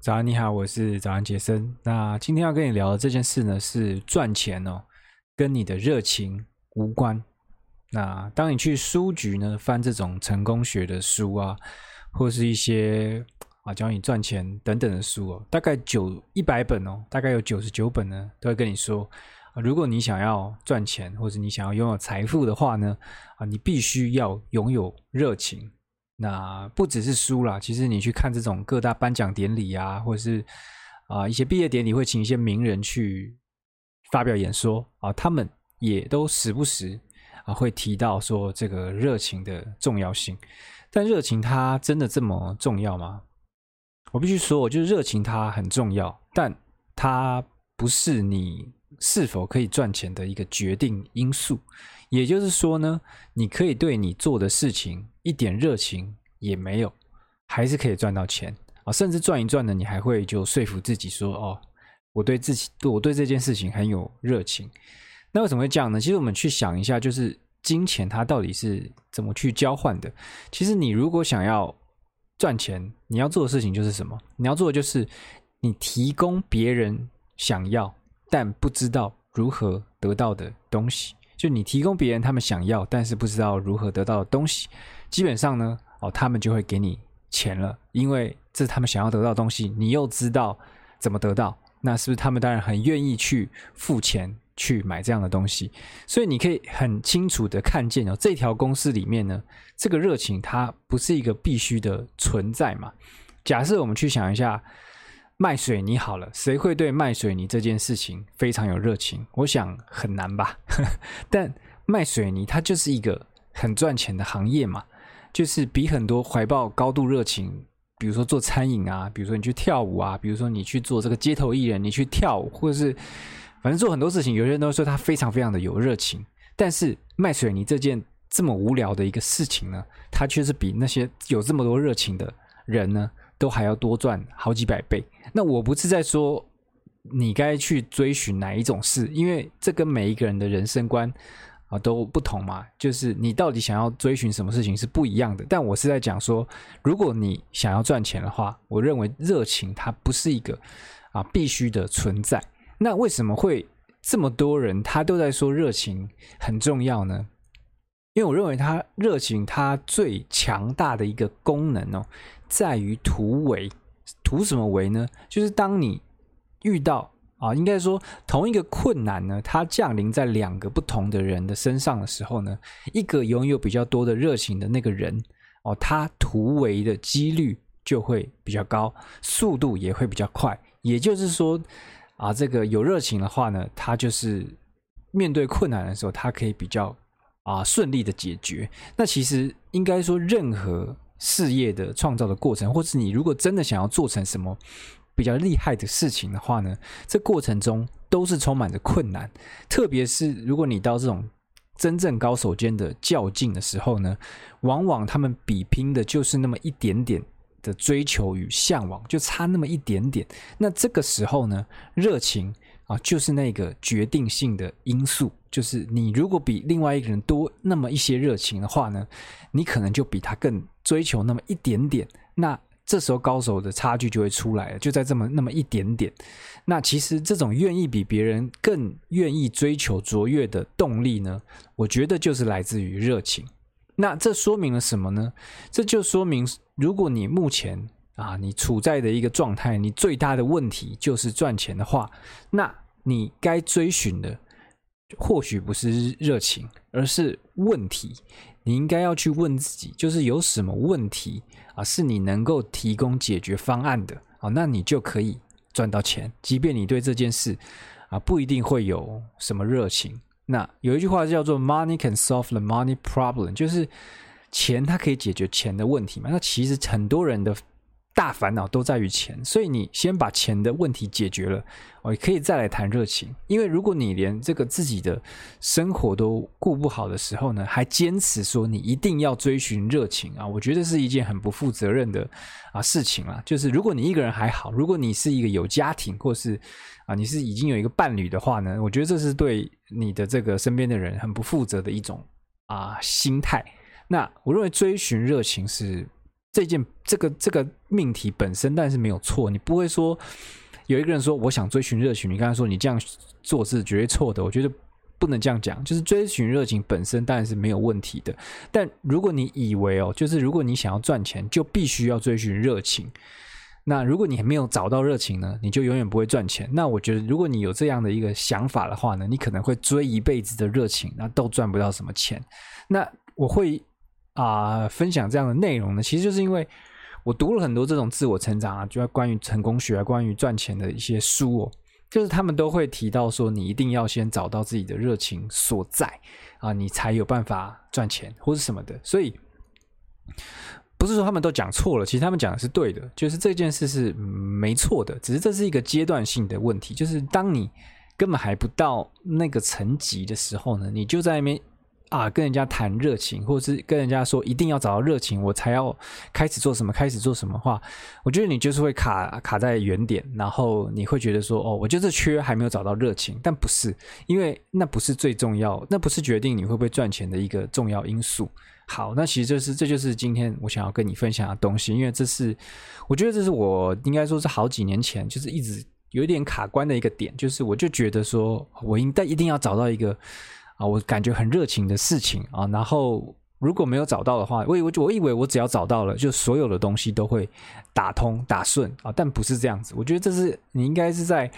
早安，你好，我是早安杰森。那今天要跟你聊的这件事呢，是赚钱哦，跟你的热情无关。那当你去书局呢，翻这种成功学的书啊，或是一些啊教你赚钱等等的书哦，大概九一百本哦，大概有九十九本呢，都会跟你说，如果你想要赚钱，或者你想要拥有财富的话呢，啊，你必须要拥有热情。那不只是书啦，其实你去看这种各大颁奖典礼啊，或者是啊一些毕业典礼，会请一些名人去发表演说啊，他们也都时不时啊会提到说这个热情的重要性。但热情它真的这么重要吗？我必须说，我觉得热情它很重要，但它不是你是否可以赚钱的一个决定因素。也就是说呢，你可以对你做的事情一点热情也没有，还是可以赚到钱啊！甚至赚一赚呢，你还会就说服自己说：“哦，我对自己，我对这件事情很有热情。”那为什么会这样呢？其实我们去想一下，就是金钱它到底是怎么去交换的？其实你如果想要赚钱，你要做的事情就是什么？你要做的就是你提供别人想要但不知道如何得到的东西。就你提供别人他们想要但是不知道如何得到的东西，基本上呢，哦，他们就会给你钱了，因为这是他们想要得到的东西，你又知道怎么得到，那是不是他们当然很愿意去付钱去买这样的东西？所以你可以很清楚的看见哦，这条公式里面呢，这个热情它不是一个必须的存在嘛。假设我们去想一下。卖水泥好了，谁会对卖水泥这件事情非常有热情？我想很难吧。但卖水泥它就是一个很赚钱的行业嘛，就是比很多怀抱高度热情，比如说做餐饮啊，比如说你去跳舞啊，比如说你去做这个街头艺人，你去跳舞，或者是反正做很多事情，有些人都说他非常非常的有热情。但是卖水泥这件这么无聊的一个事情呢，他却是比那些有这么多热情的人呢，都还要多赚好几百倍。那我不是在说你该去追寻哪一种事，因为这跟每一个人的人生观啊都不同嘛。就是你到底想要追寻什么事情是不一样的。但我是在讲说，如果你想要赚钱的话，我认为热情它不是一个啊必须的存在。那为什么会这么多人他都在说热情很重要呢？因为我认为它热情它最强大的一个功能哦。在于突围，图什么围呢？就是当你遇到啊，应该说同一个困难呢，它降临在两个不同的人的身上的时候呢，一个拥有比较多的热情的那个人哦，他突围的几率就会比较高，速度也会比较快。也就是说啊，这个有热情的话呢，他就是面对困难的时候，他可以比较啊顺利的解决。那其实应该说任何。事业的创造的过程，或是你如果真的想要做成什么比较厉害的事情的话呢，这过程中都是充满着困难。特别是如果你到这种真正高手间的较劲的时候呢，往往他们比拼的就是那么一点点的追求与向往，就差那么一点点。那这个时候呢，热情啊，就是那个决定性的因素。就是你如果比另外一个人多那么一些热情的话呢，你可能就比他更追求那么一点点。那这时候高手的差距就会出来了，就在这么那么一点点。那其实这种愿意比别人更愿意追求卓越的动力呢，我觉得就是来自于热情。那这说明了什么呢？这就说明，如果你目前啊，你处在的一个状态，你最大的问题就是赚钱的话，那你该追寻的。或许不是热情，而是问题。你应该要去问自己，就是有什么问题啊，是你能够提供解决方案的啊，那你就可以赚到钱。即便你对这件事啊不一定会有什么热情。那有一句话叫做 “Money can solve the money problem”，就是钱它可以解决钱的问题嘛。那其实很多人的。大烦恼都在于钱，所以你先把钱的问题解决了，哦，可以再来谈热情。因为如果你连这个自己的生活都顾不好的时候呢，还坚持说你一定要追寻热情啊，我觉得是一件很不负责任的啊事情啦。就是如果你一个人还好，如果你是一个有家庭或是啊你是已经有一个伴侣的话呢，我觉得这是对你的这个身边的人很不负责的一种啊心态。那我认为追寻热情是。这件这个这个命题本身，但是没有错。你不会说有一个人说我想追寻热情，你刚才说你这样做是绝对错的。我觉得不能这样讲，就是追寻热情本身当然是没有问题的。但如果你以为哦，就是如果你想要赚钱，就必须要追寻热情。那如果你还没有找到热情呢，你就永远不会赚钱。那我觉得，如果你有这样的一个想法的话呢，你可能会追一辈子的热情，那都赚不到什么钱。那我会啊、分享这样的内容呢，其实就是因为我读了很多这种自我成长啊，就要关于成功学啊，关于赚钱的一些书哦，就是他们都会提到说，你一定要先找到自己的热情所在啊，你才有办法赚钱或是什么的。所以。不是说他们都讲错了，其实他们讲的是对的，就是这件事是没错的，只是这是一个阶段性的问题。就是当你根本还不到那个层级的时候呢，你就在那边啊跟人家谈热情，或者是跟人家说一定要找到热情，我才要开始做什么，开始做什么话，我觉得你就是会卡卡在原点，然后你会觉得说哦，我就是缺还没有找到热情，但不是，因为那不是最重要，那不是决定你会不会赚钱的一个重要因素。好，那其实就是这就是今天我想要跟你分享的东西，因为这是我觉得这是我应该说是好几年前就是一直有点卡关的一个点，就是我就觉得说我应该一定要找到一个啊我感觉很热情的事情啊，然后如果没有找到的话，我以为我以为我只要找到了，就所有的东西都会打通打顺啊，但不是这样子，我觉得这是你应该是在。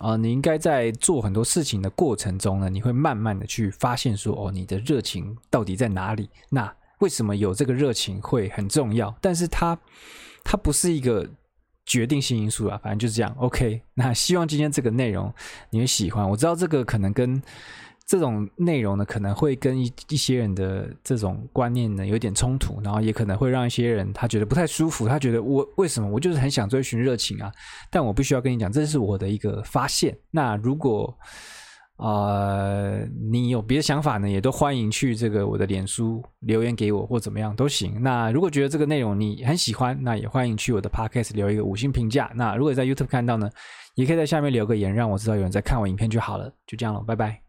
啊、你应该在做很多事情的过程中呢，你会慢慢的去发现说，哦，你的热情到底在哪里？那为什么有这个热情会很重要？但是它，它不是一个决定性因素啊，反正就是这样。OK，那希望今天这个内容你会喜欢。我知道这个可能跟。这种内容呢，可能会跟一一些人的这种观念呢有点冲突，然后也可能会让一些人他觉得不太舒服。他觉得我为什么我就是很想追寻热情啊？但我必须要跟你讲，这是我的一个发现。那如果呃你有别的想法呢，也都欢迎去这个我的脸书留言给我或怎么样都行。那如果觉得这个内容你很喜欢，那也欢迎去我的 Podcast 留一个五星评价。那如果在 YouTube 看到呢，也可以在下面留个言，让我知道有人在看我影片就好了。就这样了，拜拜。